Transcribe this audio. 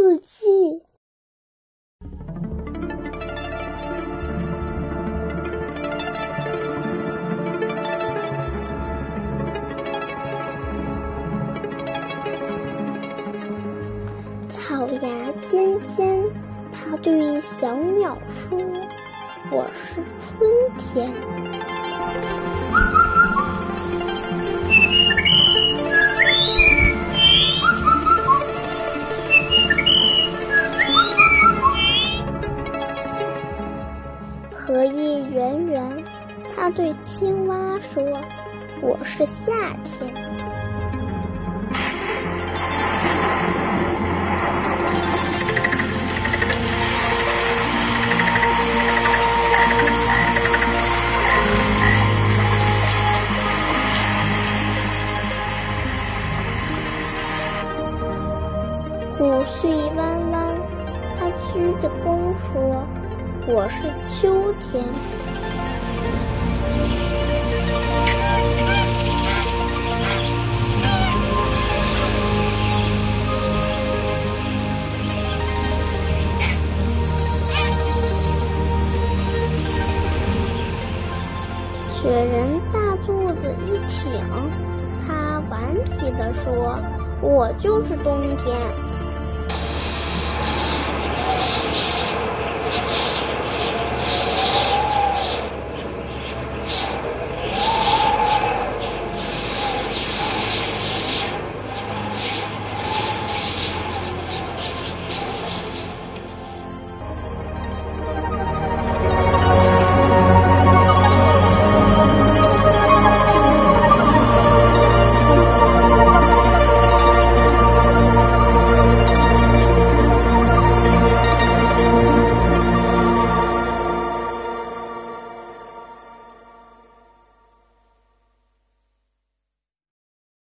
四季。草芽尖尖，它对小鸟说：“我是春天。”它对青蛙说：“我是夏天。”谷穗弯弯，它鞠着躬说：“我是秋天。”雪人大肚子一挺，他顽皮地说：“我就是冬天。”